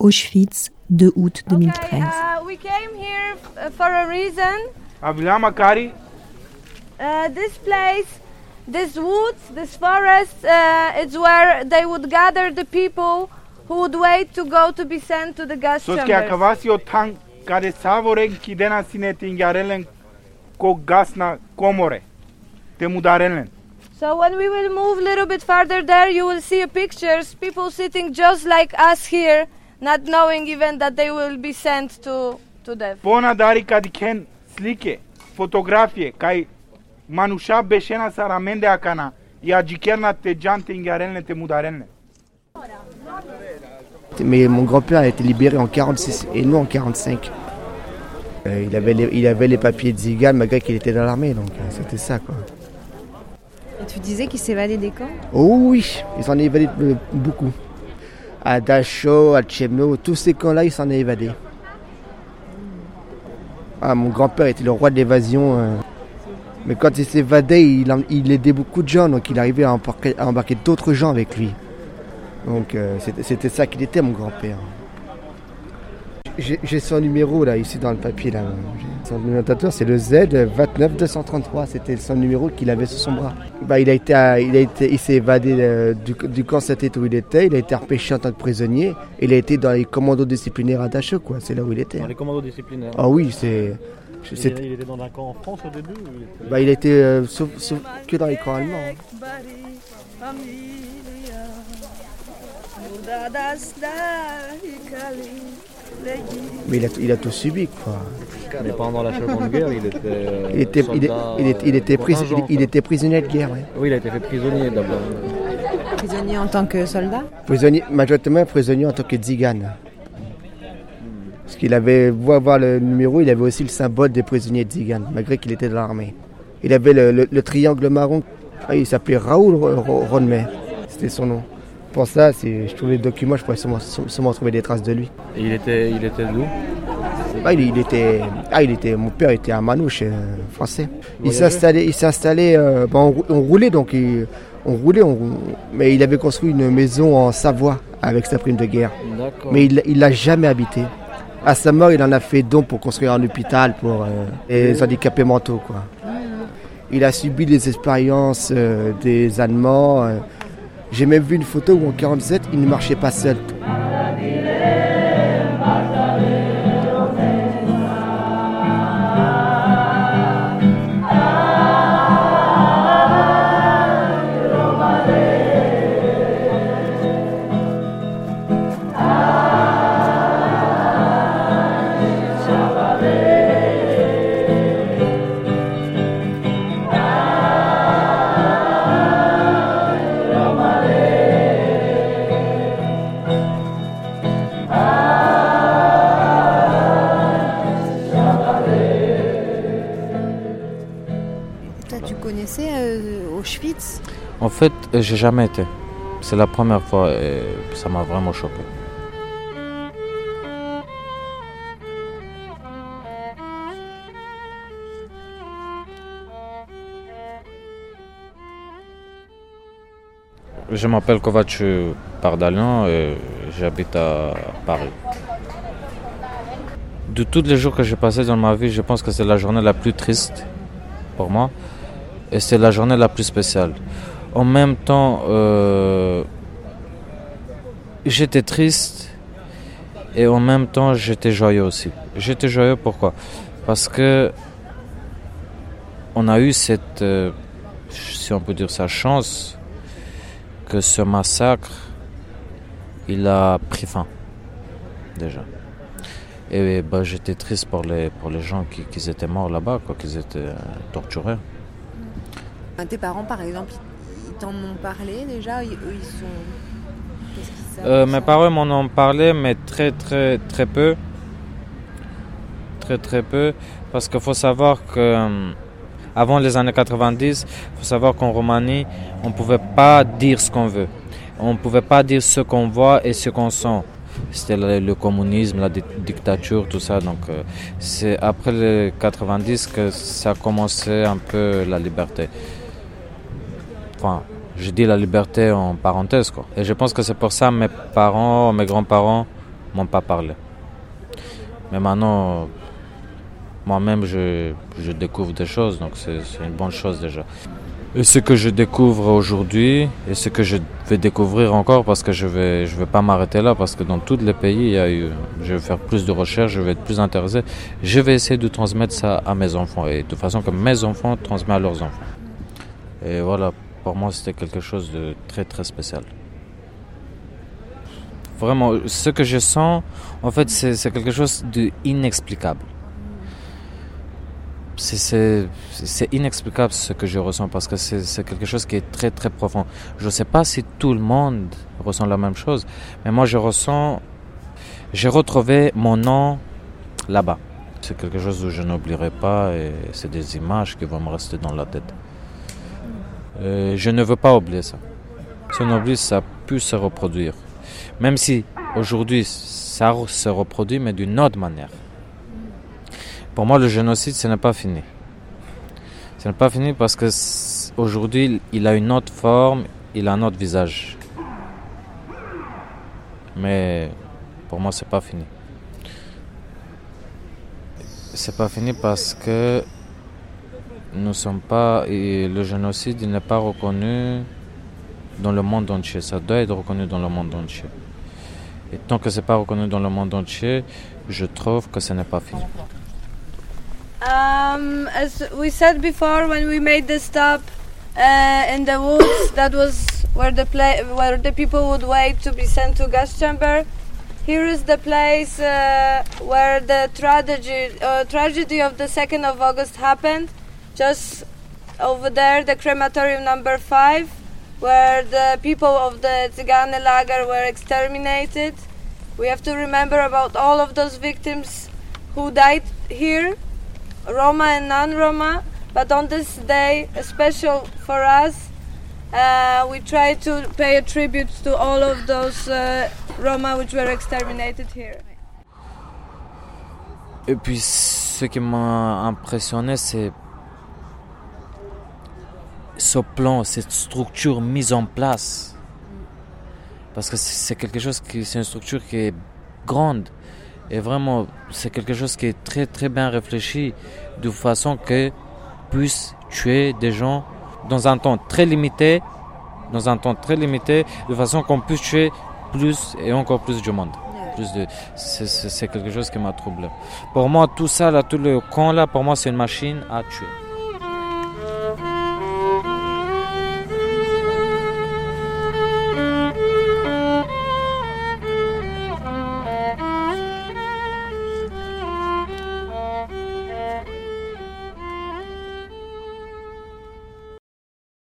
Auschwitz, 2 août 2013. uh, we came here f- for a reason. Avila Makari, Uh, this place, this woods, this forest, uh, it's where they would gather the people who would wait to go to be sent to the gas chambers. acabasi o tan care savoren kidena sine tingarelen ko gasna komore. Te mudarelen. So when we will move a little bit farther there, you will see pictures, people sitting just like us here, not knowing even that they will be sent to, to death. Pona dari kadiken slike, fotografie, kai manusha beshena saramende akana, ia jikerna te jan tingarelen te mudarelen. Mais mon grand-père a été libéré en 46 et non en 45. Euh, il, avait les, il avait les papiers de Zigan malgré qu'il était dans l'armée, donc euh, c'était ça quoi. Et tu disais qu'il s'évadait des camps? Oh oui, il s'en est évadé euh, beaucoup. À Dachau, à Tchemno, tous ces camps-là, il s'en est évadé. Ah, mon grand-père était le roi de l'évasion. euh. Mais quand il s'évadait, il, aidait beaucoup de gens, donc il arrivait à embarquer, d'autres gens avec lui. Donc euh, c'était- ça qu'il était, mon grand-père. J'ai son numéro là, ici dans le papier là. Son c'est le Z 29233. C'était son numéro qu'il avait sur son bras. Bah, il a été, à- il a été, il s'est évadé euh, du, du camp Saint-Étienne où il était. Il a été repêché en tant que prisonnier. Il a été dans les commandos disciplinaires à Dachau, quoi. C'est là où il était. Dans les commandos disciplinaires. Ah oui, c'est. il, était dans un camp en France au début ou il était- Bah, il a été euh, sauf, sauf que dans les camps allemands. hein. Mais il a, il a tout subi, quoi. Mais pendant la Seconde Guerre, il était. euh, Il était, il, est- soldat, il, est- il était, pris- contingent, il, il était prisonnier de guerre, ouais. Oui, il a été fait prisonnier d'abord. Prisonnier en tant que soldat? Prisonnier, majoritairement prisonnier en tant que Zigan. Parce qu'il avait, vous avoir le numéro, il avait aussi le symbole des prisonniers de Zigan, malgré qu'il était dans l'armée. Il avait le, le- le triangle marron. Ah, il s'appelait Raoul Ro- Ro- Ronmet. C'était son nom. Pour ça, si je trouvais les documents, je pourrais sûrement, sûrement trouver des traces de lui. Et il était, il était d'où? Ah, il, il était, ah, il était, mon père était un manouche euh, français. Il s'est installé, il s'est installé, euh, bon, on, rou- on roulait donc, il- on roulait, on- mais il avait construit une maison en Savoie avec sa prime de guerre. Mais il il l'a jamais habité. À sa mort, il en a fait don pour construire un hôpital pour euh, les handicapés mentaux. Quoi. Il a subi des expériences euh, des Allemands. J'ai même vu une photo où en 47, il ne marchait pas seul. Connaissais euh, Auschwitz? En fait, euh, j'ai jamais été. C'est la première fois et ça m'a vraiment choqué. Je m'appelle Kovac Pardalian et j'habite à Paris. De tous les jours que j'ai passés dans ma vie, je pense que c'est la journée la plus triste pour moi et c'est la journée la plus spéciale. En même temps, euh, j'étais triste et en même temps j'étais joyeux aussi. J'étais joyeux pourquoi? Parce que on a eu cette, euh, si on peut dire ça, chance que ce massacre, il a pris fin déjà. Et bah, j'étais triste pour les, pour les gens qui, qui étaient morts là-bas, qu'ils étaient euh, torturés. Tes parents, par exemple, ils t'en ont parlé déjà Ils- Eux, ils sont. Euh, mes parents m'en ont parlé, mais très très très peu. Très très peu. Parce qu'il faut savoir que euh, avant les années 90, il faut savoir qu'en Roumanie, on ne pouvait pas dire ce qu'on veut. On ne pouvait pas dire ce qu'on voit et ce qu'on sent. C'était le, le communisme, la di- dictature, tout ça. Donc euh, c'est après les 90 que ça a commencé un peu la liberté. Enfin, je dis la liberté en parenthèse, quoi. Et je pense que c'est pour ça mes parents, mes grands-parents m'ont pas parlé. Mais maintenant, moi-même, je, je découvre des choses, donc c'est une bonne chose déjà. Et ce que je découvre aujourd'hui, et ce que je vais découvrir encore, parce que je vais, je vais pas m'arrêter là, parce que dans tous les pays, il y a eu, je vais faire plus de recherches, je vais être plus intéressé. Je vais essayer de transmettre ça à mes enfants, et de façon que mes enfants transmettent à leurs enfants. Et voilà, pour moi, c'était quelque chose de très très spécial. Vraiment, ce que je sens, en fait, c'est quelque chose d'inexplicable. C'est- inexplicable ce que je ressens parce que c'est quelque chose qui est très très profond. Je ne sais pas si tout le monde ressent la même chose, mais moi je ressens, j'ai retrouvé mon nom là-bas. C'est quelque chose que je n'oublierai pas et c'est des images qui vont me rester dans la tête. Euh, je ne veux pas oublier ça. Si on oublie, ça peut se reproduire. Même si aujourd'hui ça se reproduit, mais d'une autre manière. Pour moi, le génocide, ce n'est pas fini. Ce n'est pas fini parce que aujourd'hui, il a une autre forme, il a un autre visage. Mais pour moi, c'est pas fini. C'est pas fini parce que nous sommes pas et le génocide, n'est pas reconnu dans le monde entier. Ça doit être reconnu dans le monde entier. Et tant que c'est pas reconnu dans le monde entier, je trouve que ce n'est pas fini. Um, as we said before, when we made the stop uh, in the woods, that was where the pla- where the people would wait to be sent to gas chamber. Here is the place uh, where the tragedy uh, tragedy of the second of August happened. Just over there, the crematorium number five, where the people of the Tzigane lager were exterminated. We have to remember about all of those victims who died here Roma and non-Roma. But on this day, special for us, uh, we try to pay a tribute to all of those uh, Roma which were exterminated here. Et puis, ce qui m'a impressionné, c'est ce plan, cette structure mise en place. Parce que c'est quelque chose qui, c'est une structure qui est grande. Et vraiment, c'est quelque chose qui est très très bien réfléchi, de façon que puisse tuer des gens dans un temps très limité, dans un temps très limité, de façon qu'on puisse tuer plus et encore plus de monde. Plus de, c'est quelque chose qui m'a troublé. Pour moi, tout ça là, tout le camp là, pour moi, c'est une machine à tuer.